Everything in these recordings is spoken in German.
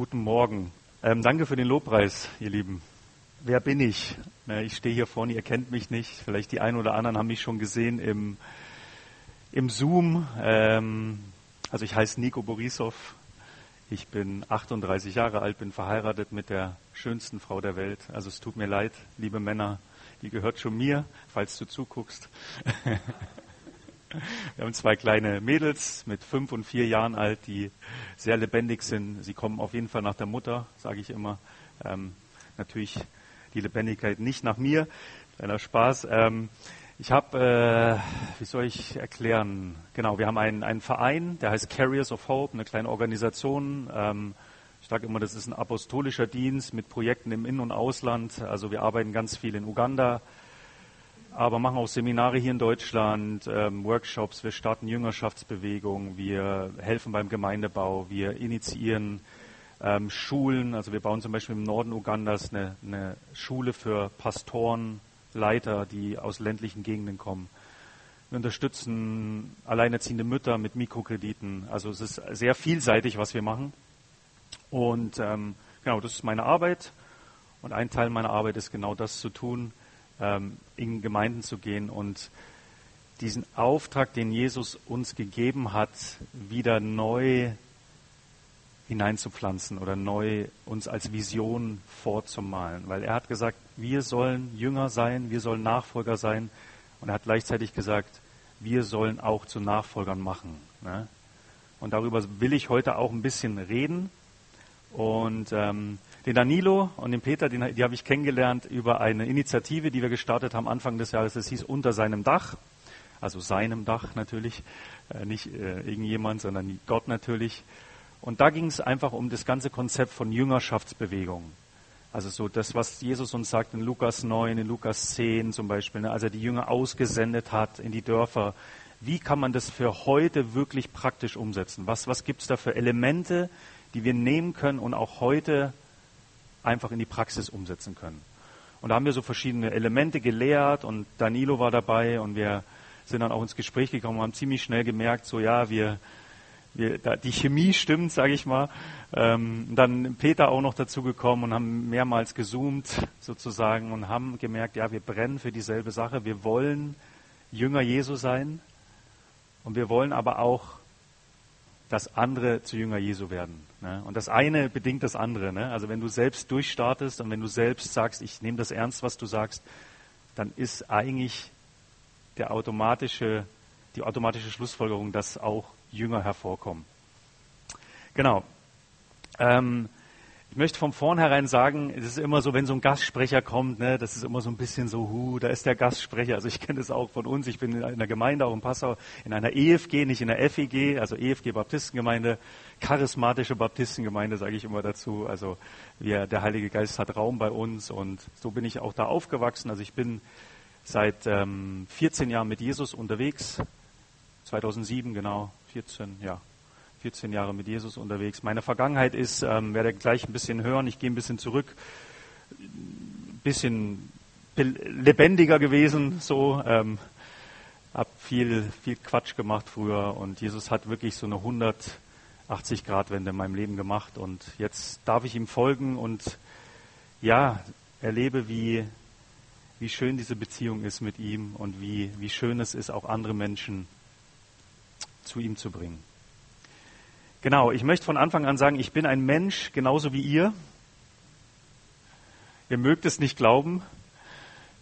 Guten Morgen. Ähm, danke für den Lobpreis, ihr Lieben. Wer bin ich? Na, ich stehe hier vorne, ihr kennt mich nicht. Vielleicht die einen oder anderen haben mich schon gesehen im, im Zoom. Ähm, also ich heiße Nico Borisov. Ich bin 38 Jahre alt, bin verheiratet mit der schönsten Frau der Welt. Also es tut mir leid, liebe Männer, die gehört schon mir, falls du zuguckst. Wir haben zwei kleine Mädels mit fünf und vier Jahren alt, die sehr lebendig sind. Sie kommen auf jeden Fall nach der Mutter, sage ich immer. Ähm, natürlich die Lebendigkeit nicht nach mir. Kleiner Spaß. Ähm, ich habe, äh, wie soll ich erklären? Genau, wir haben einen, einen Verein, der heißt Carriers of Hope, eine kleine Organisation. Ähm, ich sage immer, das ist ein apostolischer Dienst mit Projekten im In- und Ausland. Also wir arbeiten ganz viel in Uganda, aber machen auch Seminare hier in Deutschland, ähm, Workshops, wir starten Jüngerschaftsbewegungen, wir helfen beim Gemeindebau, wir initiieren ähm, Schulen, also wir bauen zum Beispiel im Norden Ugandas eine, eine Schule für Pastoren, Leiter, die aus ländlichen Gegenden kommen. Wir unterstützen alleinerziehende Mütter mit Mikrokrediten. Also es ist sehr vielseitig, was wir machen. Und ähm, genau, das ist meine Arbeit. Und ein Teil meiner Arbeit ist genau das zu tun, in Gemeinden zu gehen und diesen Auftrag, den Jesus uns gegeben hat, wieder neu hineinzupflanzen oder neu uns als Vision vorzumalen. Weil er hat gesagt, wir sollen Jünger sein, wir sollen Nachfolger sein. Und er hat gleichzeitig gesagt, wir sollen auch zu Nachfolgern machen. Ne? Und darüber will ich heute auch ein bisschen reden. Und ähm, den Danilo und den Peter, den, die habe ich kennengelernt über eine Initiative, die wir gestartet haben Anfang des Jahres. Das hieß Unter seinem Dach, also seinem Dach natürlich, äh, nicht äh, irgendjemand, sondern Gott natürlich. Und da ging es einfach um das ganze Konzept von Jüngerschaftsbewegung. Also so das, was Jesus uns sagt in Lukas 9, in Lukas 10 zum Beispiel, ne, als er die Jünger ausgesendet hat in die Dörfer. Wie kann man das für heute wirklich praktisch umsetzen? Was, was gibt es da für Elemente, die wir nehmen können und auch heute einfach in die Praxis umsetzen können. Und da haben wir so verschiedene Elemente gelehrt und Danilo war dabei und wir sind dann auch ins Gespräch gekommen und haben ziemlich schnell gemerkt, so ja, wir, wir da, die Chemie stimmt, sage ich mal. Ähm, dann Peter auch noch dazu gekommen und haben mehrmals gezoomt sozusagen und haben gemerkt, ja, wir brennen für dieselbe Sache. Wir wollen Jünger Jesu sein und wir wollen aber auch dass andere zu Jünger Jesu werden. Ne? Und das eine bedingt das andere. Ne? Also wenn du selbst durchstartest und wenn du selbst sagst, ich nehme das ernst, was du sagst, dann ist eigentlich der automatische, die automatische Schlussfolgerung, dass auch Jünger hervorkommen. Genau. Ähm, ich möchte von vornherein sagen, es ist immer so, wenn so ein Gastsprecher kommt, ne, das ist immer so ein bisschen so, hu, da ist der Gastsprecher. Also ich kenne das auch von uns. Ich bin in einer Gemeinde, auch in Passau, in einer EFG, nicht in der FEG, also EFG Baptistengemeinde, charismatische Baptistengemeinde, sage ich immer dazu. Also wir, der Heilige Geist hat Raum bei uns und so bin ich auch da aufgewachsen. Also ich bin seit ähm, 14 Jahren mit Jesus unterwegs, 2007 genau, 14, ja, 14 Jahre mit Jesus unterwegs. Meine Vergangenheit ist, ähm, werde gleich ein bisschen hören, ich gehe ein bisschen zurück, ein bisschen lebendiger gewesen, so, ähm, habe viel, viel Quatsch gemacht früher und Jesus hat wirklich so eine 180 Grad Wende in meinem Leben gemacht und jetzt darf ich ihm folgen und ja, erlebe, wie, wie schön diese Beziehung ist mit ihm und wie, wie schön es ist, auch andere Menschen zu ihm zu bringen. Genau, ich möchte von Anfang an sagen, ich bin ein Mensch genauso wie ihr. Ihr mögt es nicht glauben.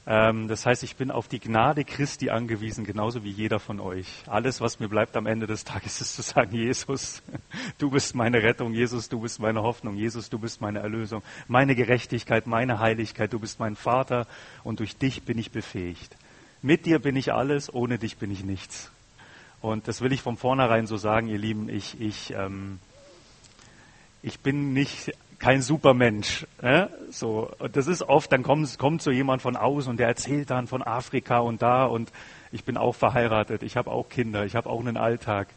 Ähm, das heißt, ich bin auf die Gnade Christi angewiesen, genauso wie jeder von euch. Alles, was mir bleibt am Ende des Tages, ist zu sagen, Jesus, du bist meine Rettung, Jesus, du bist meine Hoffnung, Jesus, du bist meine Erlösung, meine Gerechtigkeit, meine Heiligkeit, du bist mein Vater und durch dich bin ich befähigt. Mit dir bin ich alles, ohne dich bin ich nichts. Und das will ich von vornherein so sagen, ihr Lieben, ich, ich, ähm, ich bin nicht kein Supermensch. Äh? So, und das ist oft, dann kommt, kommt so jemand von außen und der erzählt dann von Afrika und da und ich bin auch verheiratet, ich habe auch Kinder, ich habe auch einen Alltag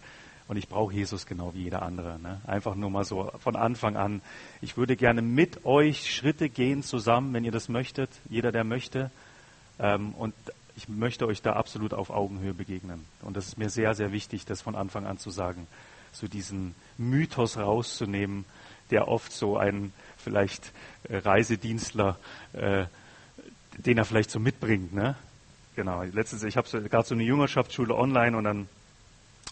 und ich brauche Jesus genau wie jeder andere. Ne? Einfach nur mal so von Anfang an. Ich würde gerne mit euch Schritte gehen zusammen, wenn ihr das möchtet, jeder, der möchte. Ähm, und ich möchte euch da absolut auf Augenhöhe begegnen. Und das ist mir sehr, sehr wichtig, das von Anfang an zu sagen, so diesen Mythos rauszunehmen, der oft so ein vielleicht äh, Reisedienstler, äh, den er vielleicht so mitbringt. Ne? Genau. Letztens, ich habe so, gerade so eine Jüngerschaftsschule online und dann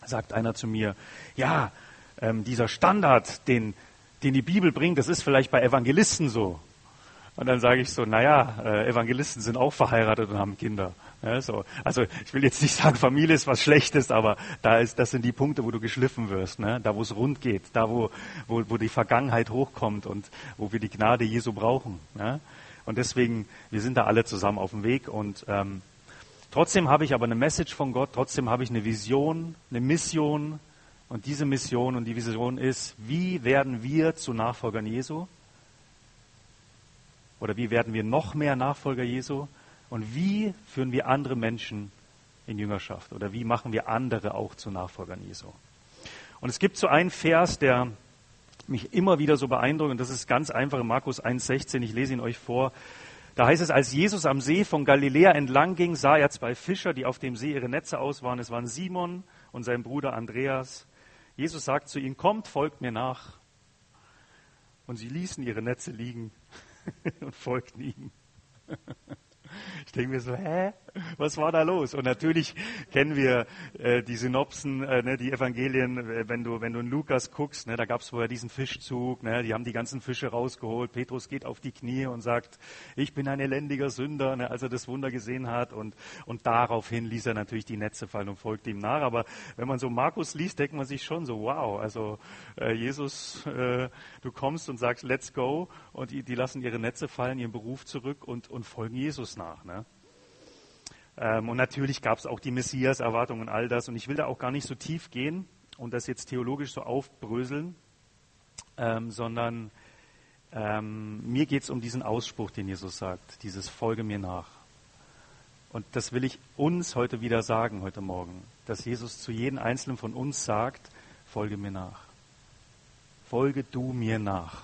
sagt einer zu mir, ja, ähm, dieser Standard, den, den die Bibel bringt, das ist vielleicht bei Evangelisten so. Und dann sage ich so, naja, äh, Evangelisten sind auch verheiratet und haben Kinder. Ja, so. Also ich will jetzt nicht sagen, Familie ist was Schlechtes, aber da ist, das sind die Punkte, wo du geschliffen wirst, ne? da wo es rund geht, da wo, wo, wo die Vergangenheit hochkommt und wo wir die Gnade Jesu brauchen. Ne? Und deswegen, wir sind da alle zusammen auf dem Weg und ähm, trotzdem habe ich aber eine Message von Gott, trotzdem habe ich eine Vision, eine Mission und diese Mission und die Vision ist, wie werden wir zu Nachfolgern Jesu? Oder wie werden wir noch mehr Nachfolger Jesu? Und wie führen wir andere Menschen in Jüngerschaft? Oder wie machen wir andere auch zu Nachfolgern Jesu? Und es gibt so einen Vers, der mich immer wieder so beeindruckt, und das ist ganz einfach in Markus 1,16, ich lese ihn euch vor. Da heißt es, als Jesus am See von Galiläa entlang ging, sah er zwei Fischer, die auf dem See ihre Netze aus waren. Es waren Simon und sein Bruder Andreas. Jesus sagt zu ihnen, kommt, folgt mir nach. Und sie ließen ihre Netze liegen und folgten ihm. Ich denke mir so, hä? Was war da los? Und natürlich kennen wir äh, die Synopsen, äh, ne, die Evangelien, äh, wenn du, wenn du in Lukas guckst, ne, da gab es vorher diesen Fischzug, ne, die haben die ganzen Fische rausgeholt. Petrus geht auf die Knie und sagt, ich bin ein elendiger Sünder, ne, als er das Wunder gesehen hat. Und, und daraufhin ließ er natürlich die Netze fallen und folgte ihm nach. Aber wenn man so Markus liest, denkt man sich schon so, wow, also äh, Jesus, äh, du kommst und sagst, let's go. Und die, die lassen ihre Netze fallen, ihren Beruf zurück und, und folgen Jesus nach. Ne? Ähm, und natürlich gab es auch die Messias-Erwartung und all das. Und ich will da auch gar nicht so tief gehen und das jetzt theologisch so aufbröseln, ähm, sondern ähm, mir geht es um diesen Ausspruch, den Jesus sagt, dieses Folge mir nach. Und das will ich uns heute wieder sagen, heute Morgen, dass Jesus zu jedem Einzelnen von uns sagt, folge mir nach. Folge du mir nach.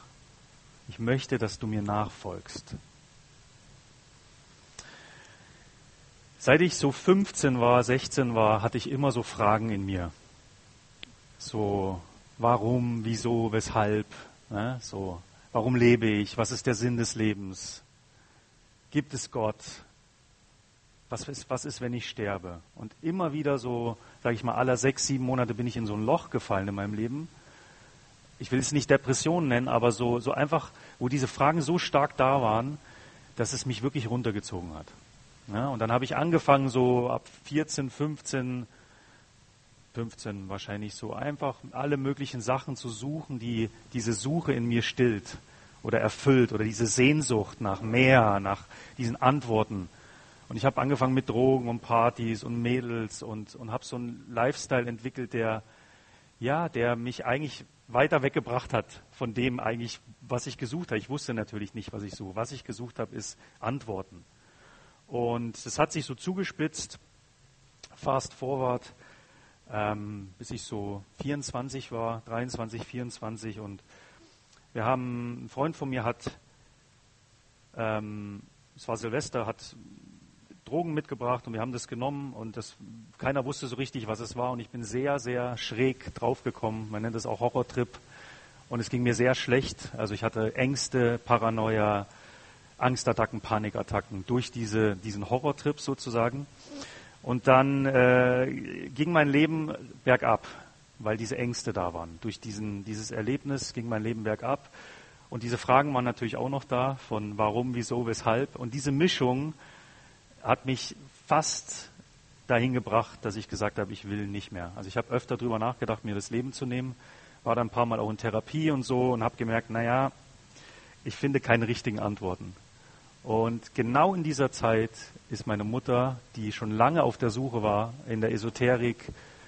Ich möchte, dass du mir nachfolgst. Seit ich so 15 war, 16 war, hatte ich immer so Fragen in mir. So, warum, wieso, weshalb? Ne? So, warum lebe ich? Was ist der Sinn des Lebens? Gibt es Gott? Was ist, was ist, wenn ich sterbe? Und immer wieder so, sage ich mal, aller sechs, sieben Monate bin ich in so ein Loch gefallen in meinem Leben. Ich will es nicht Depression nennen, aber so, so einfach, wo diese Fragen so stark da waren, dass es mich wirklich runtergezogen hat. Ja, und dann habe ich angefangen, so ab 14, 15, 15 wahrscheinlich so, einfach alle möglichen Sachen zu suchen, die diese Suche in mir stillt oder erfüllt oder diese Sehnsucht nach mehr, nach diesen Antworten. Und ich habe angefangen mit Drogen und Partys und Mädels und, und habe so einen Lifestyle entwickelt, der, ja, der mich eigentlich weiter weggebracht hat von dem eigentlich, was ich gesucht habe. Ich wusste natürlich nicht, was ich suche. Was ich gesucht habe, ist Antworten. Und es hat sich so zugespitzt, fast forward, ähm, bis ich so 24 war, 23, 24. Und wir haben, ein Freund von mir hat, ähm, es war Silvester, hat Drogen mitgebracht und wir haben das genommen und das, keiner wusste so richtig, was es war. Und ich bin sehr, sehr schräg draufgekommen. Man nennt es auch Horrortrip. Und es ging mir sehr schlecht. Also ich hatte Ängste, Paranoia, Angstattacken, Panikattacken durch diese, diesen Horrortrip sozusagen. Und dann äh, ging mein Leben bergab, weil diese Ängste da waren. Durch diesen, dieses Erlebnis ging mein Leben bergab. Und diese Fragen waren natürlich auch noch da, von warum, wieso, weshalb. Und diese Mischung hat mich fast dahin gebracht, dass ich gesagt habe, ich will nicht mehr. Also ich habe öfter darüber nachgedacht, mir das Leben zu nehmen, war dann ein paar Mal auch in Therapie und so und habe gemerkt, naja, ich finde keine richtigen Antworten. Und genau in dieser Zeit ist meine Mutter, die schon lange auf der Suche war in der Esoterik,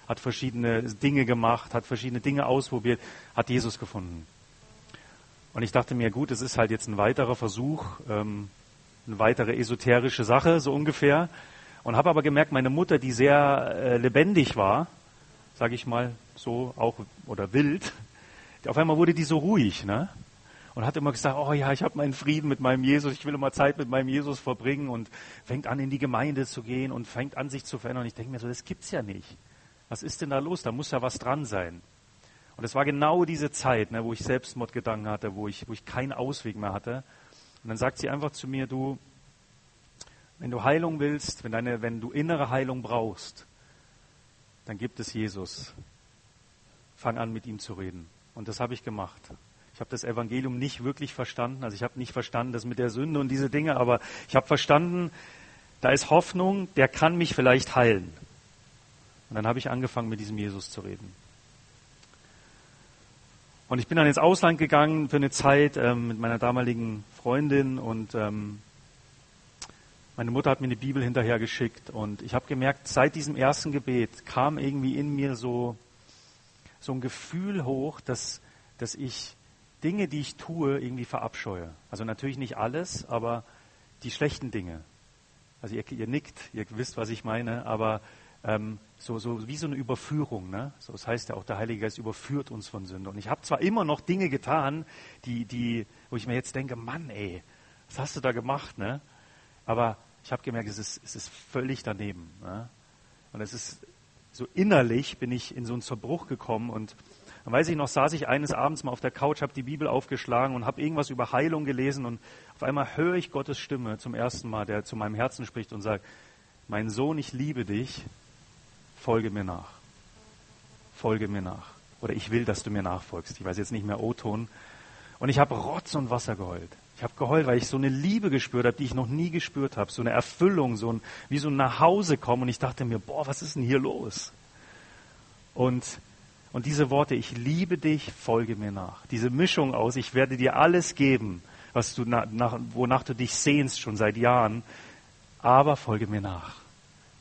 hat verschiedene Dinge gemacht, hat verschiedene Dinge ausprobiert, hat Jesus gefunden. Und ich dachte mir, gut, es ist halt jetzt ein weiterer Versuch, ähm, eine weitere esoterische Sache, so ungefähr. Und habe aber gemerkt, meine Mutter, die sehr äh, lebendig war, sage ich mal so, auch oder wild, auf einmal wurde die so ruhig. Ne? Und hat immer gesagt, oh ja, ich habe meinen Frieden mit meinem Jesus, ich will immer Zeit mit meinem Jesus verbringen und fängt an in die Gemeinde zu gehen und fängt an sich zu verändern. Und ich denke mir so, das gibt's ja nicht. Was ist denn da los? Da muss ja was dran sein. Und es war genau diese Zeit, ne, wo ich Selbstmordgedanken hatte, wo ich, wo ich keinen Ausweg mehr hatte. Und dann sagt sie einfach zu mir, du, wenn du Heilung willst, wenn, deine, wenn du innere Heilung brauchst, dann gibt es Jesus. Fang an, mit ihm zu reden. Und das habe ich gemacht. Ich habe das Evangelium nicht wirklich verstanden. Also ich habe nicht verstanden, das mit der Sünde und diese Dinge, aber ich habe verstanden, da ist Hoffnung, der kann mich vielleicht heilen. Und dann habe ich angefangen, mit diesem Jesus zu reden. Und ich bin dann ins Ausland gegangen für eine Zeit ähm, mit meiner damaligen Freundin und ähm, meine Mutter hat mir eine Bibel hinterher geschickt und ich habe gemerkt, seit diesem ersten Gebet kam irgendwie in mir so, so ein Gefühl hoch, dass, dass ich Dinge, die ich tue, irgendwie verabscheue. Also natürlich nicht alles, aber die schlechten Dinge. Also ihr, ihr nickt, ihr wisst, was ich meine, aber ähm, so, so wie so eine Überführung. Ne? So, das heißt ja auch, der Heilige Geist überführt uns von Sünde. Und ich habe zwar immer noch Dinge getan, die, die, wo ich mir jetzt denke, Mann, ey, was hast du da gemacht? Ne? Aber ich habe gemerkt, es ist, es ist völlig daneben. Ne? Und es ist so innerlich bin ich in so einen Zerbruch gekommen und dann weiß ich noch, saß ich eines Abends mal auf der Couch, habe die Bibel aufgeschlagen und habe irgendwas über Heilung gelesen und auf einmal höre ich Gottes Stimme zum ersten Mal, der zu meinem Herzen spricht und sagt, mein Sohn, ich liebe dich, folge mir nach. Folge mir nach. Oder ich will, dass du mir nachfolgst. Ich weiß jetzt nicht mehr O-Ton. Und ich habe Rotz und Wasser geheult. Ich habe geheult, weil ich so eine Liebe gespürt habe, die ich noch nie gespürt habe. So eine Erfüllung, so ein, wie so ein Nachhausekommen. Und ich dachte mir, boah, was ist denn hier los? Und, und diese Worte, ich liebe dich, folge mir nach. Diese Mischung aus, ich werde dir alles geben, was du nach, wonach du dich sehnst schon seit Jahren, aber folge mir nach.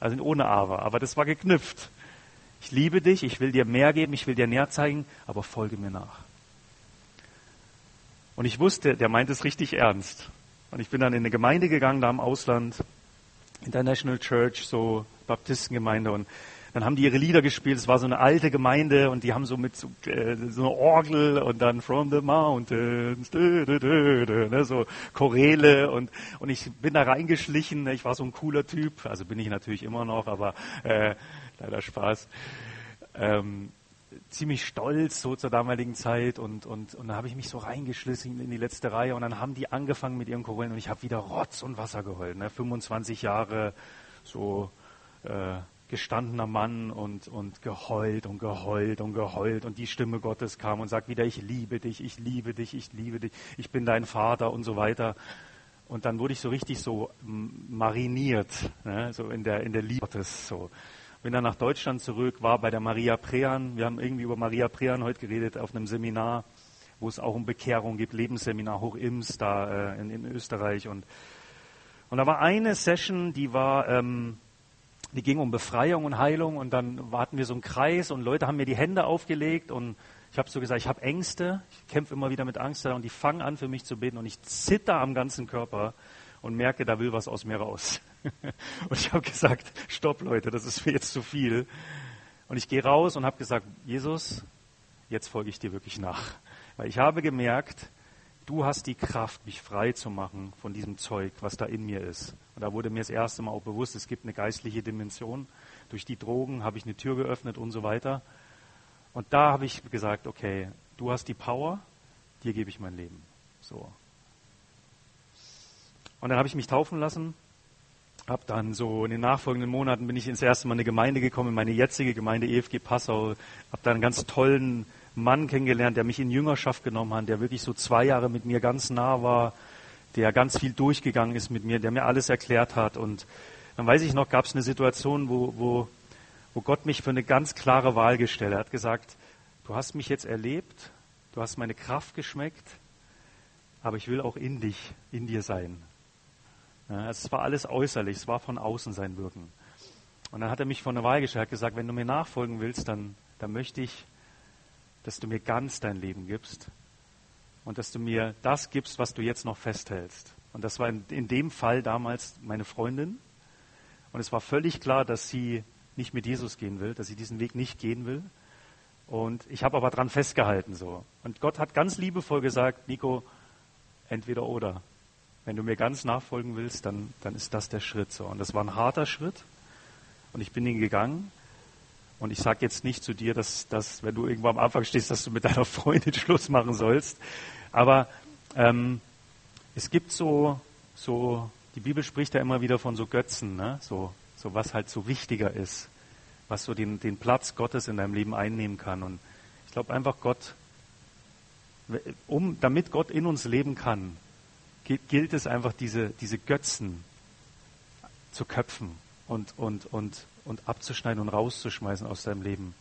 Also ohne aber, aber das war geknüpft. Ich liebe dich, ich will dir mehr geben, ich will dir näher zeigen, aber folge mir nach. Und ich wusste, der meint es richtig ernst. Und ich bin dann in eine Gemeinde gegangen, da im Ausland, International Church, so Baptistengemeinde. Und dann haben die ihre Lieder gespielt. Es war so eine alte Gemeinde und die haben so mit so, äh, so einer Orgel und dann From the Mountains, dö, dö, dö, ne, so Choräle und und ich bin da reingeschlichen. Ich war so ein cooler Typ, also bin ich natürlich immer noch, aber äh, leider Spaß. Ähm, ziemlich stolz so zur damaligen Zeit und, und, und dann habe ich mich so reingeschlissen in die letzte Reihe und dann haben die angefangen mit ihren Chorälen und ich habe wieder Rotz und Wasser geheult. Ne? 25 Jahre so äh, gestandener Mann und, und geheult und geheult und geheult und die Stimme Gottes kam und sagt wieder, ich liebe dich, ich liebe dich, ich liebe dich, ich bin dein Vater und so weiter. Und dann wurde ich so richtig so mariniert, ne? so in der, in der Liebe Gottes. So. Bin dann nach Deutschland zurück, war bei der Maria Prean. Wir haben irgendwie über Maria Prean heute geredet auf einem Seminar, wo es auch um Bekehrung gibt, Lebensseminar Hochims da äh, in, in Österreich. Und, und da war eine Session, die war... Ähm, die ging um Befreiung und Heilung und dann warten wir so einen Kreis und Leute haben mir die Hände aufgelegt und ich habe so gesagt, ich habe Ängste, ich kämpfe immer wieder mit Angst und die fangen an für mich zu beten und ich zitter am ganzen Körper und merke, da will was aus mir raus. und ich habe gesagt, stopp Leute, das ist mir jetzt zu viel. Und ich gehe raus und habe gesagt, Jesus, jetzt folge ich dir wirklich nach. Weil ich habe gemerkt, du hast die Kraft, mich frei zu machen von diesem Zeug, was da in mir ist. Und da wurde mir das erste Mal auch bewusst, es gibt eine geistliche Dimension. Durch die Drogen habe ich eine Tür geöffnet und so weiter. Und da habe ich gesagt, okay, du hast die Power, dir gebe ich mein Leben. So. Und dann habe ich mich taufen lassen, habe dann so in den nachfolgenden Monaten bin ich ins erste Mal in eine Gemeinde gekommen, in meine jetzige Gemeinde EFG Passau, habe da einen ganz tollen Mann kennengelernt, der mich in Jüngerschaft genommen hat, der wirklich so zwei Jahre mit mir ganz nah war, der ganz viel durchgegangen ist mit mir, der mir alles erklärt hat. Und dann weiß ich noch, gab es eine Situation, wo, wo, wo Gott mich für eine ganz klare Wahl gestellt hat. Er hat gesagt, du hast mich jetzt erlebt, du hast meine Kraft geschmeckt, aber ich will auch in dich, in dir sein. Ja, es war alles äußerlich, es war von außen sein Wirken. Und dann hat er mich vor eine Wahl gestellt, hat gesagt, wenn du mir nachfolgen willst, dann, dann möchte ich, dass du mir ganz dein Leben gibst und dass du mir das gibst, was du jetzt noch festhältst. Und das war in, in dem Fall damals meine Freundin. Und es war völlig klar, dass sie nicht mit Jesus gehen will, dass sie diesen Weg nicht gehen will. Und ich habe aber dran festgehalten so. Und Gott hat ganz liebevoll gesagt, Nico, entweder oder. Wenn du mir ganz nachfolgen willst, dann, dann ist das der Schritt so. Und das war ein harter Schritt. Und ich bin ihn gegangen. Und ich sage jetzt nicht zu dir, dass, dass, wenn du irgendwo am Anfang stehst, dass du mit deiner Freundin Schluss machen sollst. Aber ähm, es gibt so, so, die Bibel spricht ja immer wieder von so Götzen, ne? so, so was halt so wichtiger ist, was so den, den Platz Gottes in deinem Leben einnehmen kann. Und ich glaube einfach, Gott, um, damit Gott in uns leben kann, gilt es einfach, diese, diese Götzen zu köpfen und, und, und, und abzuschneiden und rauszuschmeißen aus deinem Leben.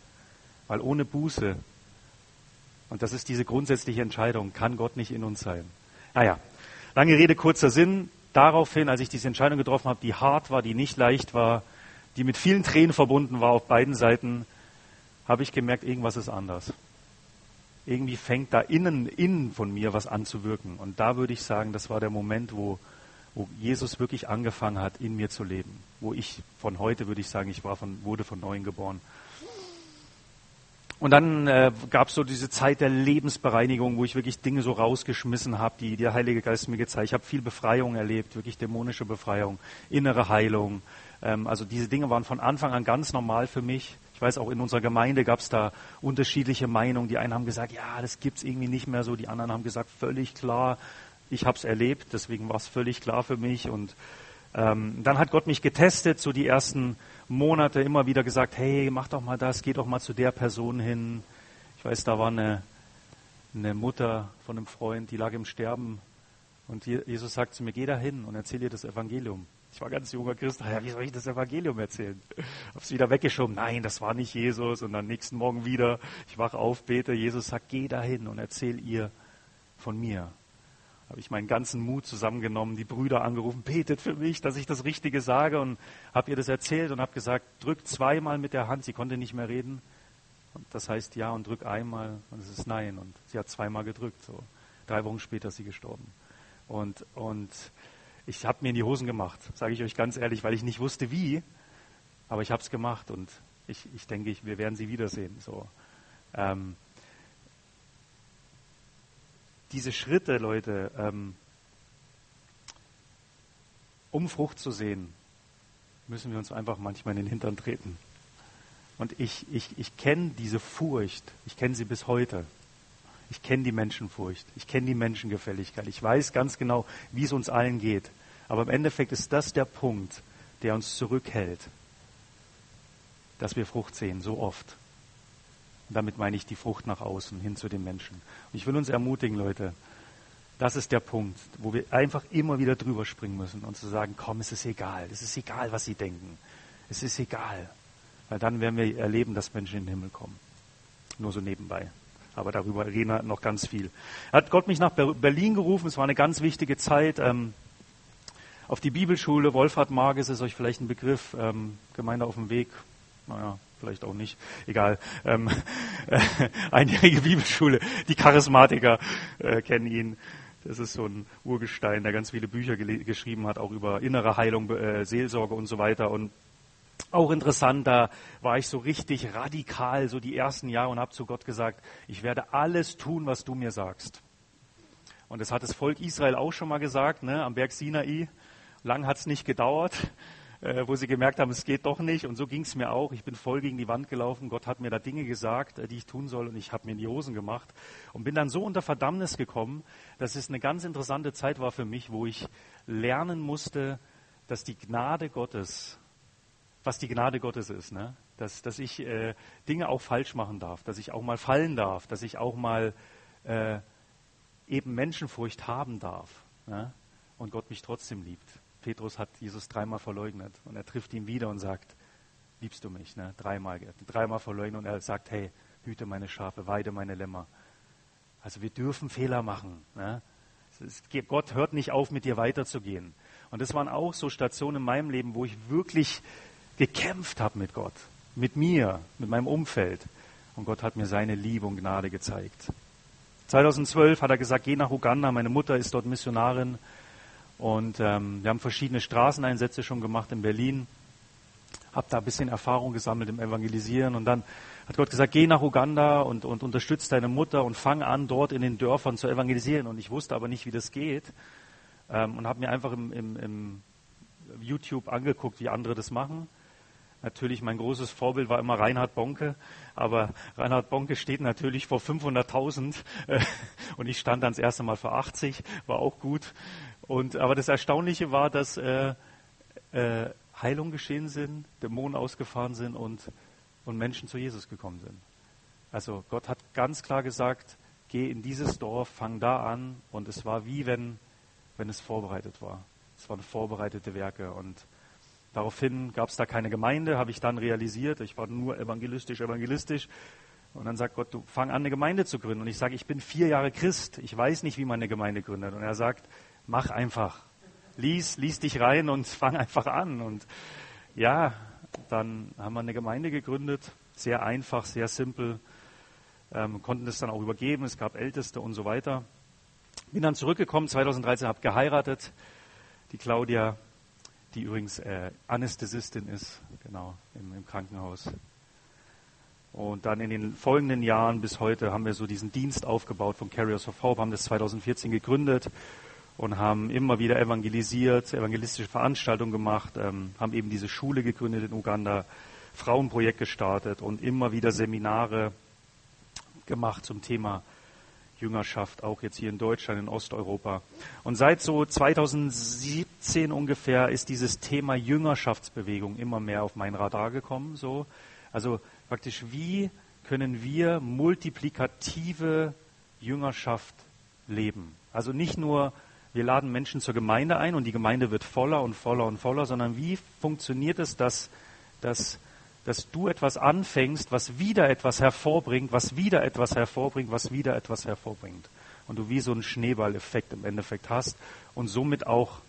Weil ohne Buße, und das ist diese grundsätzliche Entscheidung, kann Gott nicht in uns sein. Naja, lange Rede, kurzer Sinn. Daraufhin, als ich diese Entscheidung getroffen habe, die hart war, die nicht leicht war, die mit vielen Tränen verbunden war auf beiden Seiten, habe ich gemerkt, irgendwas ist anders. Irgendwie fängt da innen, innen von mir was an zu wirken. Und da würde ich sagen, das war der Moment, wo, wo Jesus wirklich angefangen hat, in mir zu leben. Wo ich von heute würde ich sagen, ich war von, wurde von neuem geboren. Und dann äh, gab es so diese Zeit der Lebensbereinigung, wo ich wirklich Dinge so rausgeschmissen habe, die der Heilige Geist mir gezeigt. Ich habe viel Befreiung erlebt, wirklich dämonische Befreiung, innere Heilung. Ähm, also diese Dinge waren von Anfang an ganz normal für mich. Ich weiß auch in unserer Gemeinde gab es da unterschiedliche Meinungen. Die einen haben gesagt, ja, das gibt's irgendwie nicht mehr so. Die anderen haben gesagt, völlig klar, ich habe es erlebt, deswegen war es völlig klar für mich. Und ähm, dann hat Gott mich getestet, so die ersten Monate immer wieder gesagt, hey, mach doch mal das, geh doch mal zu der Person hin. Ich weiß, da war eine, eine Mutter von einem Freund, die lag im Sterben. Und Jesus sagt zu mir, geh da hin und erzähl ihr das Evangelium. Ich war ganz junger Christ, ja, wie soll ich das Evangelium erzählen? Hab's wieder weggeschoben. Nein, das war nicht Jesus. Und dann nächsten Morgen wieder, ich wach auf, bete, Jesus sagt, geh da hin und erzähl ihr von mir habe ich meinen ganzen Mut zusammengenommen, die Brüder angerufen, betet für mich, dass ich das Richtige sage und habe ihr das erzählt und habe gesagt, drück zweimal mit der Hand, sie konnte nicht mehr reden. Und das heißt ja und drück einmal und es ist nein. Und sie hat zweimal gedrückt. So. Drei Wochen später ist sie gestorben. Und, und ich habe mir in die Hosen gemacht, sage ich euch ganz ehrlich, weil ich nicht wusste wie, aber ich habe es gemacht und ich, ich denke, ich, wir werden sie wiedersehen. So. Ähm, diese Schritte, Leute, ähm, um Frucht zu sehen, müssen wir uns einfach manchmal in den Hintern treten. Und ich, ich, ich kenne diese Furcht, ich kenne sie bis heute. Ich kenne die Menschenfurcht, ich kenne die Menschengefälligkeit. Ich weiß ganz genau, wie es uns allen geht. Aber im Endeffekt ist das der Punkt, der uns zurückhält, dass wir Frucht sehen, so oft. Und damit meine ich die Frucht nach außen, hin zu den Menschen. Und ich will uns ermutigen, Leute, das ist der Punkt, wo wir einfach immer wieder drüber springen müssen und zu sagen, komm, es ist egal, es ist egal, was sie denken. Es ist egal. Weil dann werden wir erleben, dass Menschen in den Himmel kommen. Nur so nebenbei. Aber darüber reden wir noch ganz viel. Hat Gott mich nach Berlin gerufen, es war eine ganz wichtige Zeit. Ähm, auf die Bibelschule, Wolfhard Marges ist euch vielleicht ein Begriff, ähm, Gemeinde auf dem Weg, naja, vielleicht auch nicht, egal, ähm, äh, einjährige Bibelschule, die Charismatiker äh, kennen ihn. Das ist so ein Urgestein, der ganz viele Bücher geschrieben hat, auch über innere Heilung, äh, Seelsorge und so weiter. Und auch interessant, da war ich so richtig radikal, so die ersten Jahre und habe zu Gott gesagt, ich werde alles tun, was du mir sagst. Und das hat das Volk Israel auch schon mal gesagt, ne, am Berg Sinai. Lang hat es nicht gedauert äh, wo sie gemerkt haben, es geht doch nicht. Und so ging es mir auch. Ich bin voll gegen die Wand gelaufen. Gott hat mir da Dinge gesagt, äh, die ich tun soll, und ich habe mir in die Hosen gemacht und bin dann so unter Verdammnis gekommen, dass es eine ganz interessante Zeit war für mich, wo ich lernen musste, dass die Gnade Gottes, was die Gnade Gottes ist, ne? dass, dass ich äh, Dinge auch falsch machen darf, dass ich auch mal fallen darf, dass ich auch mal äh, eben Menschenfurcht haben darf ne? und Gott mich trotzdem liebt. Petrus hat Jesus dreimal verleugnet und er trifft ihn wieder und sagt, liebst du mich? Ne? Dreimal, dreimal verleugnet und er sagt, hey, hüte meine Schafe, weide meine Lämmer. Also wir dürfen Fehler machen. Ne? Gott hört nicht auf, mit dir weiterzugehen. Und das waren auch so Stationen in meinem Leben, wo ich wirklich gekämpft habe mit Gott, mit mir, mit meinem Umfeld. Und Gott hat mir seine Liebe und Gnade gezeigt. 2012 hat er gesagt, geh nach Uganda, meine Mutter ist dort Missionarin. Und ähm, wir haben verschiedene Straßeneinsätze schon gemacht in Berlin. Hab da ein bisschen Erfahrung gesammelt im Evangelisieren. Und dann hat Gott gesagt, geh nach Uganda und, und unterstütze deine Mutter und fang an, dort in den Dörfern zu evangelisieren. Und ich wusste aber nicht, wie das geht. Ähm, und habe mir einfach im, im, im YouTube angeguckt, wie andere das machen. Natürlich, mein großes Vorbild war immer Reinhard Bonke, aber Reinhard Bonke steht natürlich vor 500.000 äh, und ich stand dann das erste Mal vor 80, war auch gut. Und, aber das Erstaunliche war, dass äh, äh, Heilung geschehen sind, Dämonen ausgefahren sind und, und Menschen zu Jesus gekommen sind. Also Gott hat ganz klar gesagt, geh in dieses Dorf, fang da an und es war wie wenn, wenn es vorbereitet war. Es waren vorbereitete Werke und Daraufhin gab es da keine Gemeinde, habe ich dann realisiert. Ich war nur evangelistisch, evangelistisch. Und dann sagt Gott, du fang an, eine Gemeinde zu gründen. Und ich sage, ich bin vier Jahre Christ. Ich weiß nicht, wie man eine Gemeinde gründet. Und er sagt, mach einfach. Lies, lies dich rein und fang einfach an. Und ja, dann haben wir eine Gemeinde gegründet. Sehr einfach, sehr simpel. Ähm, konnten das dann auch übergeben. Es gab Älteste und so weiter. Bin dann zurückgekommen, 2013, habe geheiratet. Die Claudia die übrigens äh, Anästhesistin ist, genau, im, im, Krankenhaus. Und dann in den folgenden Jahren bis heute haben wir so diesen Dienst aufgebaut von Carriers of Hope, haben das 2014 gegründet und haben immer wieder evangelisiert, evangelistische Veranstaltungen gemacht, ähm, haben eben diese Schule gegründet in Uganda, Frauenprojekt gestartet und immer wieder Seminare gemacht zum Thema Jüngerschaft, auch jetzt hier in Deutschland, in Osteuropa. Und seit so 2017 ungefähr ist dieses Thema Jüngerschaftsbewegung immer mehr auf mein Radar gekommen. So. Also praktisch, wie können wir multiplikative Jüngerschaft leben? Also nicht nur, wir laden Menschen zur Gemeinde ein und die Gemeinde wird voller und voller und voller, sondern wie funktioniert es, dass, dass dass du etwas anfängst, was wieder etwas hervorbringt, was wieder etwas hervorbringt, was wieder etwas hervorbringt. Und du wie so einen Schneeballeffekt im Endeffekt hast und somit auch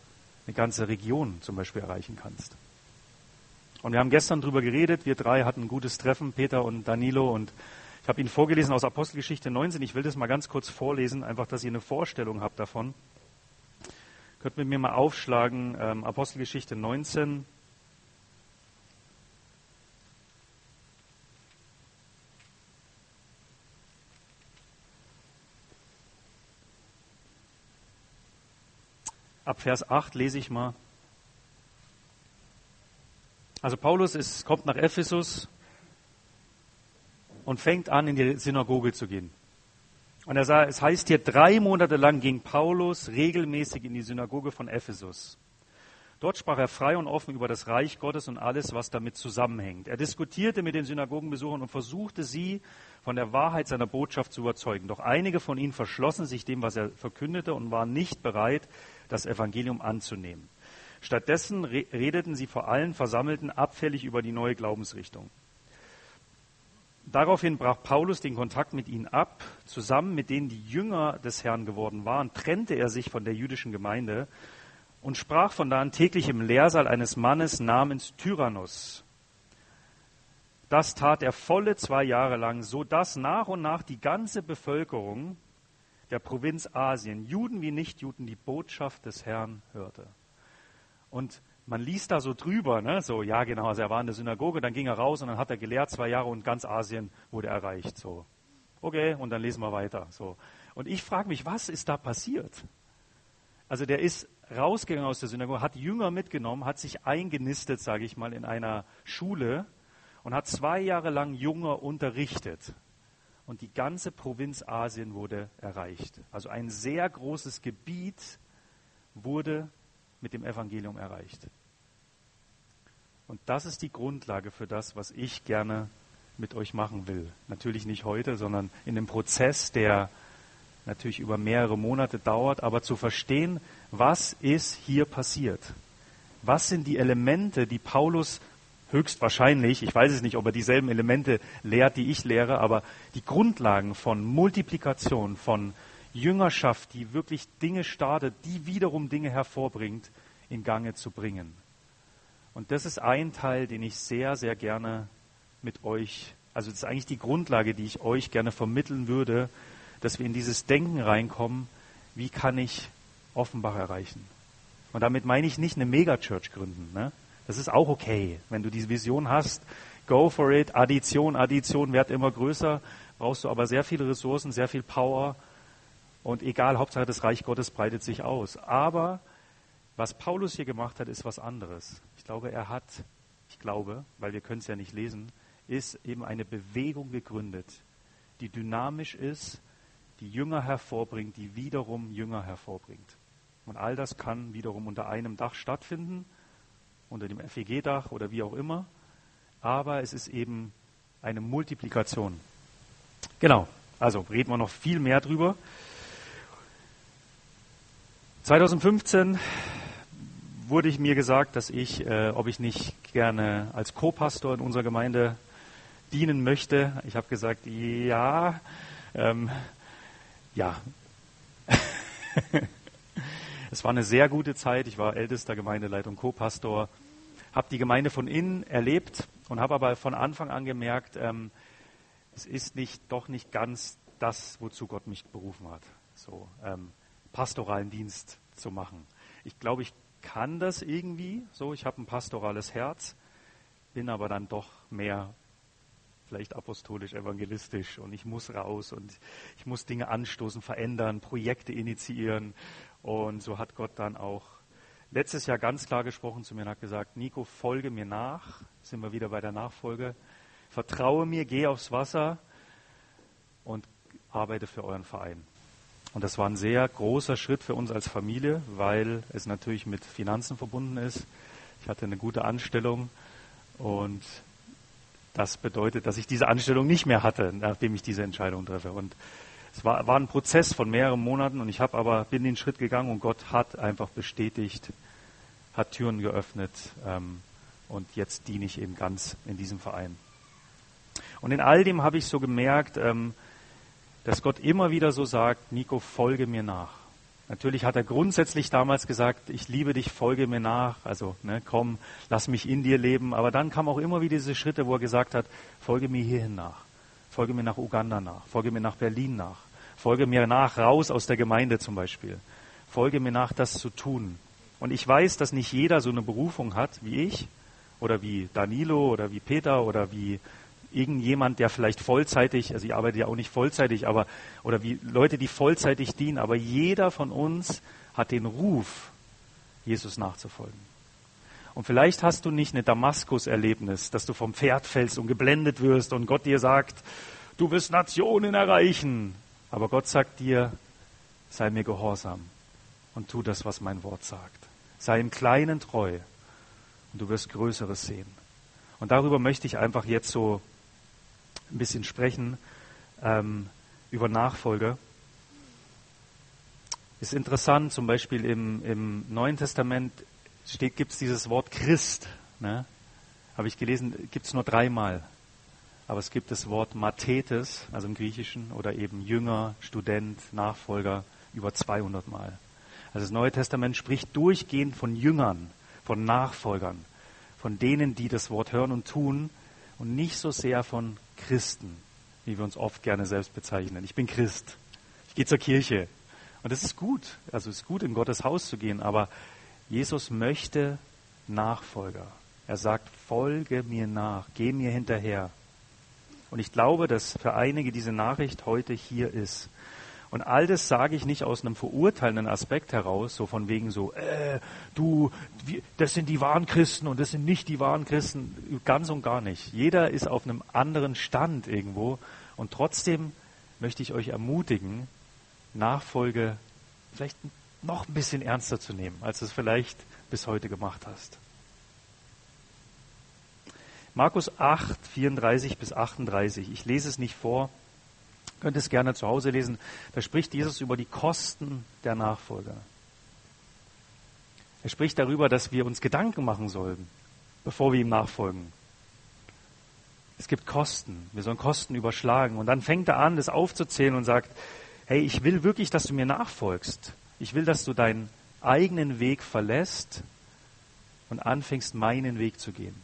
eine ganze Region zum Beispiel erreichen kannst. Und wir haben gestern darüber geredet, wir drei hatten ein gutes Treffen, Peter und Danilo, und ich habe Ihnen vorgelesen aus Apostelgeschichte 19. Ich will das mal ganz kurz vorlesen, einfach, dass ihr eine Vorstellung habt davon. Könnt mit mir mal aufschlagen, ähm, Apostelgeschichte 19, ab Vers 8 lese ich mal. Also Paulus ist, kommt nach Ephesus und fängt an, in die Synagoge zu gehen. Und er sah, es heißt hier, drei Monate lang ging Paulus regelmäßig in die Synagoge von Ephesus. Dort sprach er frei und offen über das Reich Gottes und alles, was damit zusammenhängt. Er diskutierte mit den Synagogenbesuchern und versuchte sie von der Wahrheit seiner Botschaft zu überzeugen. Doch einige von ihnen verschlossen sich dem, was er verkündete und waren nicht bereit, das Evangelium anzunehmen. Stattdessen redeten sie vor allen Versammelten abfällig über die neue Glaubensrichtung. Daraufhin brach Paulus den Kontakt mit ihnen ab. Zusammen mit denen die Jünger des Herrn geworden waren, trennte er sich von der jüdischen Gemeinde und sprach von da an täglich im Lehrsaal eines Mannes namens Tyrannus. Das tat er volle zwei Jahre lang, so dass nach und nach die ganze Bevölkerung der Provinz Asien, Juden wie Nichtjuden, die Botschaft des Herrn hörte. Und man liest da so drüber, ne? so, ja genau, also er war in der Synagoge, dann ging er raus und dann hat er gelehrt zwei Jahre und ganz Asien wurde erreicht. So, okay, und dann lesen wir weiter. So. Und ich frage mich, was ist da passiert? Also der ist rausgegangen aus der Synagoge, hat Jünger mitgenommen, hat sich eingenistet, sage ich mal, in einer Schule und hat zwei Jahre lang Jünger unterrichtet. Und die ganze Provinz Asien wurde erreicht. Also ein sehr großes Gebiet wurde mit dem Evangelium erreicht. Und das ist die Grundlage für das, was ich gerne mit euch machen will. Natürlich nicht heute, sondern in dem Prozess, der natürlich über mehrere Monate dauert, aber zu verstehen, was ist hier passiert. Was sind die Elemente, die Paulus höchstwahrscheinlich, ich weiß es nicht, ob er dieselben Elemente lehrt, die ich lehre, aber die Grundlagen von Multiplikation, von Jüngerschaft, die wirklich Dinge startet, die wiederum Dinge hervorbringt, in Gange zu bringen. Und das ist ein Teil, den ich sehr, sehr gerne mit euch, also das ist eigentlich die Grundlage, die ich euch gerne vermitteln würde, dass wir in dieses Denken reinkommen, wie kann ich Offenbach erreichen. Und damit meine ich nicht eine Megachurch gründen. Ne? Das ist auch okay, wenn du diese Vision hast. Go for it. Addition, Addition wird immer größer. Brauchst du aber sehr viele Ressourcen, sehr viel Power. Und egal, Hauptsache das Reich Gottes breitet sich aus. Aber was Paulus hier gemacht hat, ist was anderes. Ich glaube, er hat ich glaube, weil wir können es ja nicht lesen, ist eben eine Bewegung gegründet, die dynamisch ist, die Jünger hervorbringt, die wiederum Jünger hervorbringt. Und all das kann wiederum unter einem Dach stattfinden, unter dem FEG-Dach oder wie auch immer. Aber es ist eben eine Multiplikation. Genau, also reden wir noch viel mehr drüber. 2015 wurde ich mir gesagt, dass ich, äh, ob ich nicht gerne als Co-Pastor in unserer Gemeinde dienen möchte. Ich habe gesagt, ja, ähm, ja. es war eine sehr gute Zeit. Ich war ältester Gemeindeleiter und Co-Pastor, habe die Gemeinde von innen erlebt und habe aber von Anfang an gemerkt, ähm, es ist nicht, doch nicht ganz das, wozu Gott mich berufen hat. So, ähm, pastoralen Dienst zu machen. Ich glaube, ich kann das irgendwie. So, ich habe ein pastorales Herz, bin aber dann doch mehr vielleicht apostolisch, evangelistisch und ich muss raus und ich muss Dinge anstoßen, verändern, Projekte initiieren. Und so hat Gott dann auch letztes Jahr ganz klar gesprochen zu mir und hat gesagt, Nico, folge mir nach. Sind wir wieder bei der Nachfolge. Vertraue mir, geh aufs Wasser und arbeite für euren Verein. Und das war ein sehr großer Schritt für uns als Familie, weil es natürlich mit Finanzen verbunden ist. Ich hatte eine gute Anstellung und das bedeutet, dass ich diese Anstellung nicht mehr hatte, nachdem ich diese Entscheidung treffe. Und es war, war ein Prozess von mehreren Monaten und ich habe aber bin den Schritt gegangen und Gott hat einfach bestätigt, hat Türen geöffnet ähm, und jetzt diene ich eben ganz in diesem Verein. Und in all dem habe ich so gemerkt, ähm, dass Gott immer wieder so sagt, Nico, folge mir nach. Natürlich hat er grundsätzlich damals gesagt, ich liebe dich, folge mir nach, also ne, komm, lass mich in dir leben. Aber dann kamen auch immer wieder diese Schritte, wo er gesagt hat, folge mir hierhin nach, folge mir nach Uganda nach, folge mir nach Berlin nach, folge mir nach, raus aus der Gemeinde zum Beispiel, folge mir nach, das zu tun. Und ich weiß, dass nicht jeder so eine Berufung hat wie ich oder wie Danilo oder wie Peter oder wie irgendjemand, der vielleicht vollzeitig, also ich arbeite ja auch nicht vollzeitig, aber, oder wie Leute, die vollzeitig dienen, aber jeder von uns hat den Ruf, Jesus nachzufolgen. Und vielleicht hast du nicht eine Damaskus-Erlebnis, dass du vom Pferd fällst und geblendet wirst und Gott dir sagt, du wirst Nationen erreichen. Aber Gott sagt dir, sei mir gehorsam und tu das, was mein Wort sagt. Sei im Kleinen treu und du wirst Größeres sehen. Und darüber möchte ich einfach jetzt so ein bisschen sprechen ähm, über Nachfolge. Ist interessant, zum Beispiel im, im Neuen Testament gibt es dieses Wort Christ. Ne? Habe ich gelesen, gibt es nur dreimal. Aber es gibt das Wort Mathetes, also im Griechischen, oder eben Jünger, Student, Nachfolger, über 200 Mal. Also das Neue Testament spricht durchgehend von Jüngern, von Nachfolgern, von denen, die das Wort hören und tun und nicht so sehr von Christen, wie wir uns oft gerne selbst bezeichnen. Ich bin Christ. Ich gehe zur Kirche. Und das ist gut. Also es ist gut, in Gottes Haus zu gehen. Aber Jesus möchte Nachfolger. Er sagt, folge mir nach, geh mir hinterher. Und ich glaube, dass für einige diese Nachricht heute hier ist. Und all das sage ich nicht aus einem verurteilenden Aspekt heraus, so von wegen so, äh, du, das sind die wahren Christen und das sind nicht die wahren Christen, ganz und gar nicht. Jeder ist auf einem anderen Stand irgendwo und trotzdem möchte ich euch ermutigen, Nachfolge vielleicht noch ein bisschen ernster zu nehmen, als du es vielleicht bis heute gemacht hast. Markus 8, 34 bis 38. Ich lese es nicht vor, Könnt es gerne zu Hause lesen. Da spricht Jesus über die Kosten der Nachfolger. Er spricht darüber, dass wir uns Gedanken machen sollen, bevor wir ihm nachfolgen. Es gibt Kosten. Wir sollen Kosten überschlagen. Und dann fängt er an, das aufzuzählen und sagt, hey, ich will wirklich, dass du mir nachfolgst. Ich will, dass du deinen eigenen Weg verlässt und anfängst, meinen Weg zu gehen.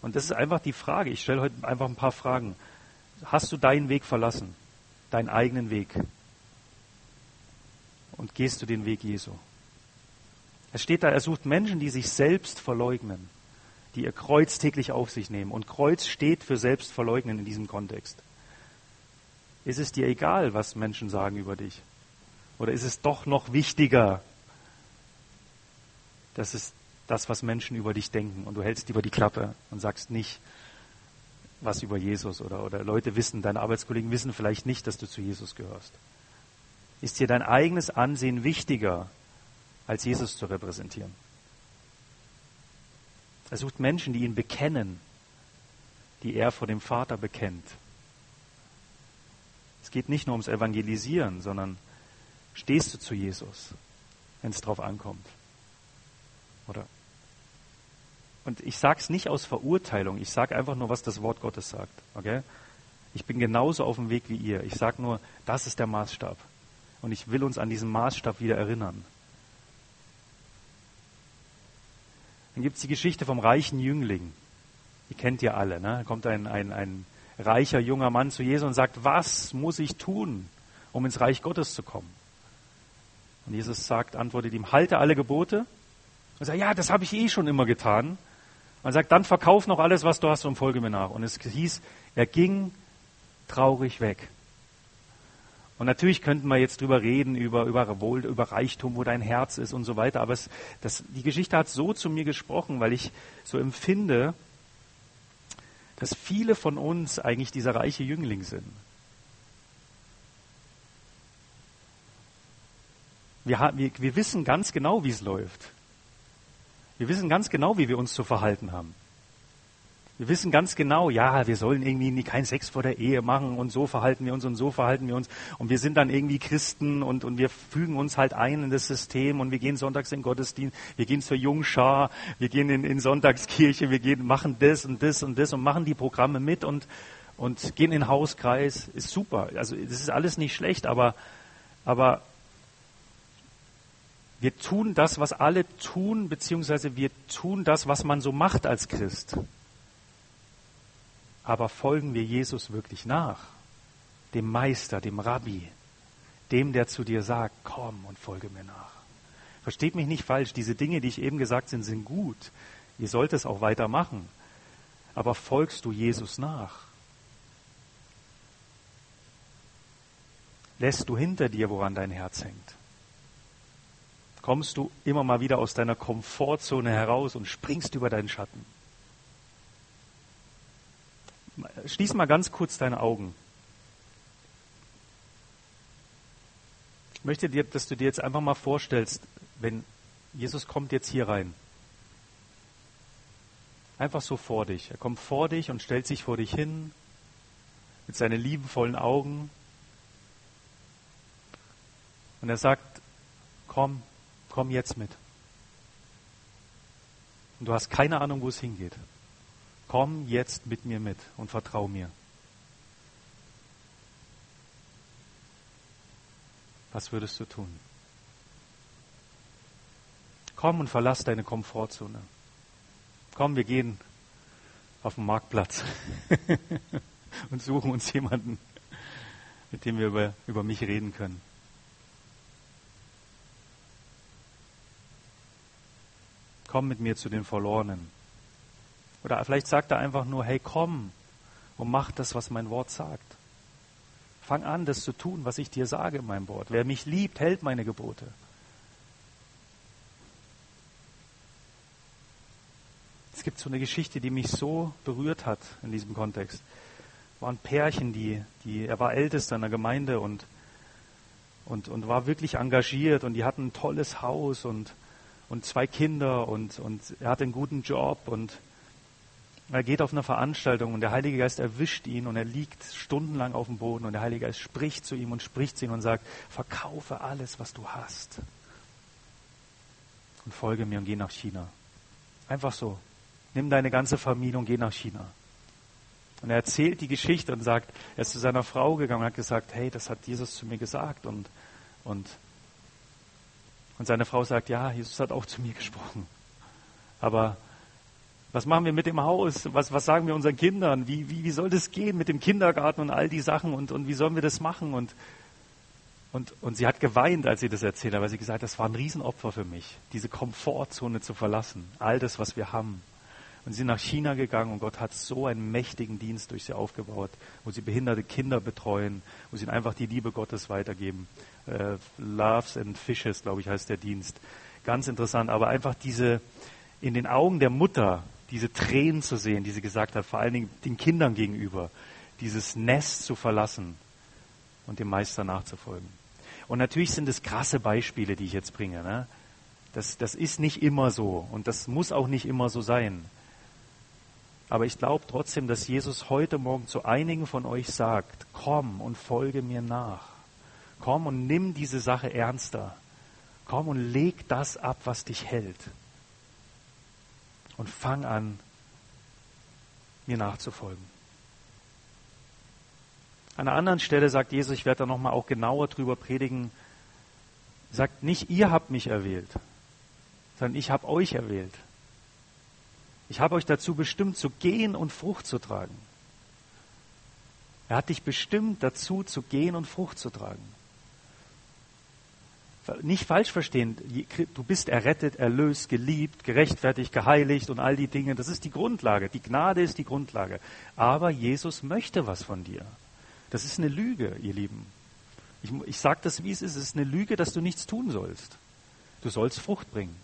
Und das ist einfach die Frage. Ich stelle heute einfach ein paar Fragen. Hast du deinen Weg verlassen? Deinen eigenen Weg? Und gehst du den Weg Jesu? Es steht da, er sucht Menschen, die sich selbst verleugnen, die ihr Kreuz täglich auf sich nehmen. Und Kreuz steht für Selbstverleugnen in diesem Kontext. Ist es dir egal, was Menschen sagen über dich? Oder ist es doch noch wichtiger, dass es das, was Menschen über dich denken. Und du hältst über die Klappe und sagst nicht was über Jesus oder, oder Leute wissen, deine Arbeitskollegen wissen vielleicht nicht, dass du zu Jesus gehörst. Ist dir dein eigenes Ansehen wichtiger, als Jesus zu repräsentieren? Er sucht Menschen, die ihn bekennen, die er vor dem Vater bekennt. Es geht nicht nur ums Evangelisieren, sondern stehst du zu Jesus, wenn es drauf ankommt? Oder? Und ich sage es nicht aus Verurteilung, ich sage einfach nur, was das Wort Gottes sagt. Okay? Ich bin genauso auf dem Weg wie ihr. Ich sage nur, das ist der Maßstab. Und ich will uns an diesen Maßstab wieder erinnern. Dann gibt es die Geschichte vom reichen Jüngling. Die kennt ihr alle. Ne? Da kommt ein, ein, ein reicher junger Mann zu Jesus und sagt, was muss ich tun, um ins Reich Gottes zu kommen? Und Jesus sagt, antwortet ihm, halte alle Gebote. Und sagt, ja, das habe ich eh schon immer getan. Und sagt, dann verkauf noch alles, was du hast und folge mir nach. Und es hieß, er ging traurig weg. Und natürlich könnten wir jetzt drüber reden, über, über Wohl, über Reichtum, wo dein Herz ist und so weiter. Aber es, das, die Geschichte hat so zu mir gesprochen, weil ich so empfinde, dass viele von uns eigentlich dieser reiche Jüngling sind. Wir, wir, wir wissen ganz genau, wie es läuft. Wir wissen ganz genau, wie wir uns zu verhalten haben. Wir wissen ganz genau, ja, wir sollen irgendwie keinen Sex vor der Ehe machen und so verhalten wir uns und so verhalten wir uns. Und wir sind dann irgendwie Christen und, und wir fügen uns halt ein in das System und wir gehen sonntags in Gottesdienst, wir gehen zur Jungschar, wir gehen in, in Sonntagskirche, wir gehen, machen das und das und das und machen die Programme mit und, und gehen in den Hauskreis. Ist super. Also, das ist alles nicht schlecht, aber, aber wir tun das, was alle tun, beziehungsweise wir tun das, was man so macht als Christ. Aber folgen wir Jesus wirklich nach? Dem Meister, dem Rabbi, dem, der zu dir sagt, komm und folge mir nach. Versteht mich nicht falsch, diese Dinge, die ich eben gesagt sind, sind gut. Ihr sollt es auch weitermachen. Aber folgst du Jesus nach? Lässt du hinter dir, woran dein Herz hängt? Kommst du immer mal wieder aus deiner Komfortzone heraus und springst über deinen Schatten? Schließ mal ganz kurz deine Augen. Ich möchte dir, dass du dir jetzt einfach mal vorstellst, wenn Jesus kommt jetzt hier rein. Einfach so vor dich. Er kommt vor dich und stellt sich vor dich hin mit seinen liebevollen Augen. Und er sagt, komm, komm jetzt mit. Und du hast keine Ahnung, wo es hingeht komm jetzt mit mir mit und vertrau mir. Was würdest du tun? Komm und verlass deine Komfortzone. Komm, wir gehen auf den Marktplatz und suchen uns jemanden, mit dem wir über, über mich reden können. Komm mit mir zu den Verlorenen. Oder vielleicht sagt er einfach nur, hey, komm und mach das, was mein Wort sagt. Fang an, das zu tun, was ich dir sage in meinem Wort. Wer mich liebt, hält meine Gebote. Es gibt so eine Geschichte, die mich so berührt hat in diesem Kontext. Es waren Pärchen, die, die, er war Ältester in der Gemeinde und, und, und war wirklich engagiert und die hatten ein tolles Haus und, und zwei Kinder und, und er hatte einen guten Job und er geht auf eine Veranstaltung und der Heilige Geist erwischt ihn und er liegt stundenlang auf dem Boden und der Heilige Geist spricht zu ihm und spricht zu ihm und sagt, verkaufe alles, was du hast und folge mir und geh nach China. Einfach so. Nimm deine ganze Familie und geh nach China. Und er erzählt die Geschichte und sagt, er ist zu seiner Frau gegangen und hat gesagt, hey, das hat Jesus zu mir gesagt und, und, und seine Frau sagt, ja, Jesus hat auch zu mir gesprochen. Aber was machen wir mit dem Haus? Was, was sagen wir unseren Kindern? Wie, wie, wie soll das gehen mit dem Kindergarten und all die Sachen? Und, und wie sollen wir das machen? Und, und, und sie hat geweint, als sie das erzählt hat, weil sie gesagt hat, das war ein Riesenopfer für mich, diese Komfortzone zu verlassen. All das, was wir haben. Und sie sind nach China gegangen und Gott hat so einen mächtigen Dienst durch sie aufgebaut, wo sie behinderte Kinder betreuen, wo sie ihnen einfach die Liebe Gottes weitergeben. Äh, Loves and Fishes, glaube ich, heißt der Dienst. Ganz interessant, aber einfach diese, in den Augen der Mutter diese Tränen zu sehen, die sie gesagt hat, vor allen Dingen den Kindern gegenüber, dieses Nest zu verlassen und dem Meister nachzufolgen. Und natürlich sind es krasse Beispiele, die ich jetzt bringe. Ne? Das, das ist nicht immer so und das muss auch nicht immer so sein. Aber ich glaube trotzdem, dass Jesus heute Morgen zu einigen von euch sagt, komm und folge mir nach. Komm und nimm diese Sache ernster. Komm und leg das ab, was dich hält. Und fang an, mir nachzufolgen. An einer anderen Stelle sagt Jesus, ich werde da nochmal auch genauer drüber predigen, sagt nicht, ihr habt mich erwählt, sondern ich habe euch erwählt. Ich habe euch dazu bestimmt, zu gehen und Frucht zu tragen. Er hat dich bestimmt dazu, zu gehen und Frucht zu tragen. Nicht falsch verstehen, du bist errettet, erlöst, geliebt, gerechtfertigt, geheiligt und all die Dinge. Das ist die Grundlage. Die Gnade ist die Grundlage. Aber Jesus möchte was von dir. Das ist eine Lüge, ihr Lieben. Ich, ich sage das, wie es ist. Es ist eine Lüge, dass du nichts tun sollst. Du sollst Frucht bringen.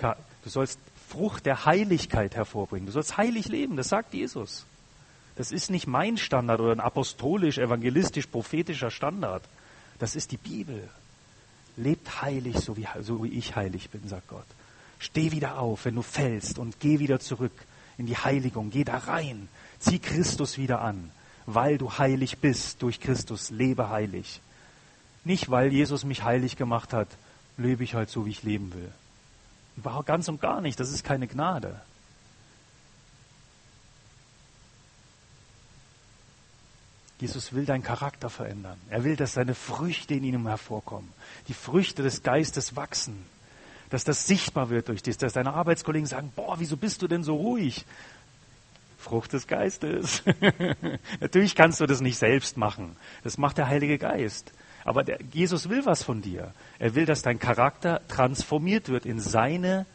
Du sollst Frucht der Heiligkeit hervorbringen. Du sollst heilig leben, das sagt Jesus. Das ist nicht mein Standard oder ein apostolisch, evangelistisch, prophetischer Standard. Das ist die Bibel. Lebt heilig, so wie, so wie ich heilig bin, sagt Gott. Steh wieder auf, wenn du fällst und geh wieder zurück in die Heiligung. Geh da rein. Zieh Christus wieder an. Weil du heilig bist durch Christus, lebe heilig. Nicht, weil Jesus mich heilig gemacht hat, lebe ich halt so, wie ich leben will. Überhaupt ganz und gar nicht. Das ist keine Gnade. Jesus will deinen Charakter verändern. Er will, dass seine Früchte in ihm hervorkommen. Die Früchte des Geistes wachsen. Dass das sichtbar wird durch dich. Dass deine Arbeitskollegen sagen, boah, wieso bist du denn so ruhig? Frucht des Geistes. Natürlich kannst du das nicht selbst machen. Das macht der Heilige Geist. Aber der, Jesus will was von dir. Er will, dass dein Charakter transformiert wird in seine,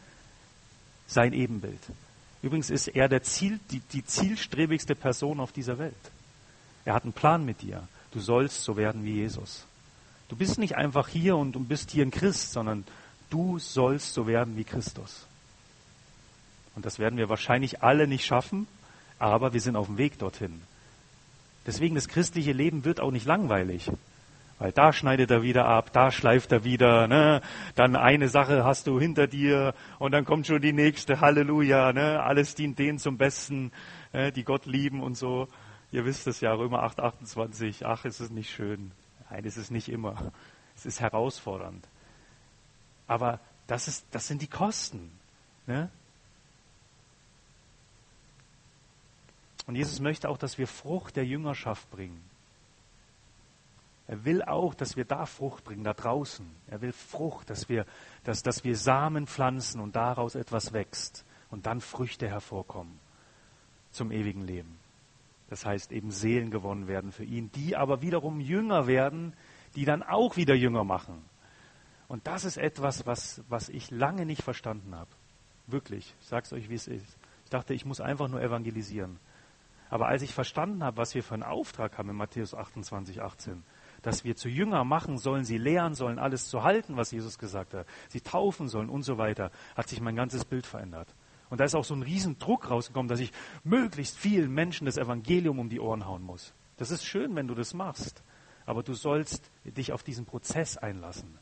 sein Ebenbild. Übrigens ist er der Ziel, die, die zielstrebigste Person auf dieser Welt. Er hat einen Plan mit dir. Du sollst so werden wie Jesus. Du bist nicht einfach hier und du bist hier ein Christ, sondern du sollst so werden wie Christus. Und das werden wir wahrscheinlich alle nicht schaffen, aber wir sind auf dem Weg dorthin. Deswegen das christliche Leben wird auch nicht langweilig. Weil da schneidet er wieder ab, da schleift er wieder, ne? Dann eine Sache hast du hinter dir und dann kommt schon die nächste, Halleluja, ne? Alles dient denen zum Besten, äh, die Gott lieben und so. Ihr wisst es ja, Römer 8, 28. Ach, ist es nicht schön. Nein, es ist nicht immer. Es ist herausfordernd. Aber das, ist, das sind die Kosten. Ne? Und Jesus möchte auch, dass wir Frucht der Jüngerschaft bringen. Er will auch, dass wir da Frucht bringen, da draußen. Er will Frucht, dass wir, dass, dass wir Samen pflanzen und daraus etwas wächst und dann Früchte hervorkommen zum ewigen Leben. Das heißt eben Seelen gewonnen werden für ihn, die aber wiederum Jünger werden, die dann auch wieder Jünger machen. Und das ist etwas, was, was ich lange nicht verstanden habe. Wirklich. Ich sage es euch, wie es ist. Ich dachte, ich muss einfach nur evangelisieren. Aber als ich verstanden habe, was wir für einen Auftrag haben in Matthäus 28, 18, dass wir zu Jünger machen sollen, sie lehren sollen, alles zu halten, was Jesus gesagt hat, sie taufen sollen und so weiter, hat sich mein ganzes Bild verändert. Und da ist auch so ein Riesendruck rausgekommen, dass ich möglichst vielen Menschen das Evangelium um die Ohren hauen muss. Das ist schön, wenn du das machst, aber du sollst dich auf diesen Prozess einlassen.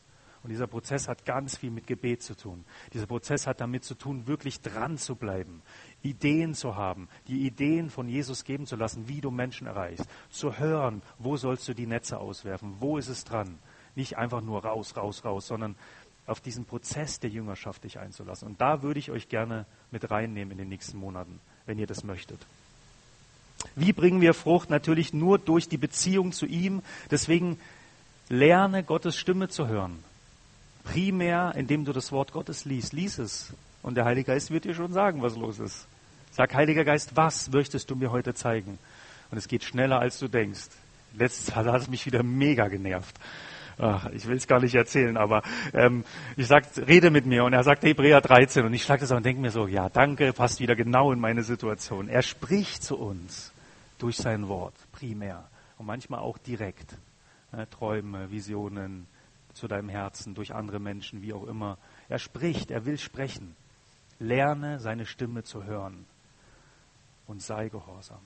Und dieser Prozess hat ganz viel mit Gebet zu tun. Dieser Prozess hat damit zu tun, wirklich dran zu bleiben, Ideen zu haben, die Ideen von Jesus geben zu lassen, wie du Menschen erreichst, zu hören, wo sollst du die Netze auswerfen, wo ist es dran. Nicht einfach nur raus, raus, raus, sondern auf diesen Prozess der Jüngerschaft dich einzulassen. Und da würde ich euch gerne mit reinnehmen in den nächsten Monaten, wenn ihr das möchtet. Wie bringen wir Frucht? Natürlich nur durch die Beziehung zu ihm. Deswegen lerne Gottes Stimme zu hören primär, indem du das Wort Gottes liest. Lies es. Und der Heilige Geist wird dir schon sagen, was los ist. Sag, Heiliger Geist, was möchtest du mir heute zeigen? Und es geht schneller, als du denkst. Letztes Mal hat es mich wieder mega genervt. Ach, ich will es gar nicht erzählen, aber ähm, ich sag, rede mit mir und er sagt Hebräer 13 und ich schlage das an und denke mir so, ja, danke, passt wieder genau in meine Situation. Er spricht zu uns durch sein Wort, primär und manchmal auch direkt. Äh, Träume, Visionen, zu deinem Herzen, durch andere Menschen, wie auch immer. Er spricht, er will sprechen. Lerne seine Stimme zu hören und sei gehorsam.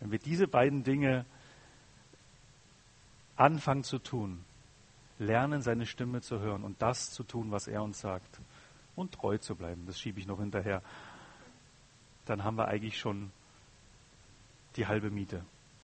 Wenn wir diese beiden Dinge anfangen zu tun, lernen seine Stimme zu hören und das zu tun, was er uns sagt und treu zu bleiben, das schiebe ich noch hinterher, dann haben wir eigentlich schon die halbe Miete.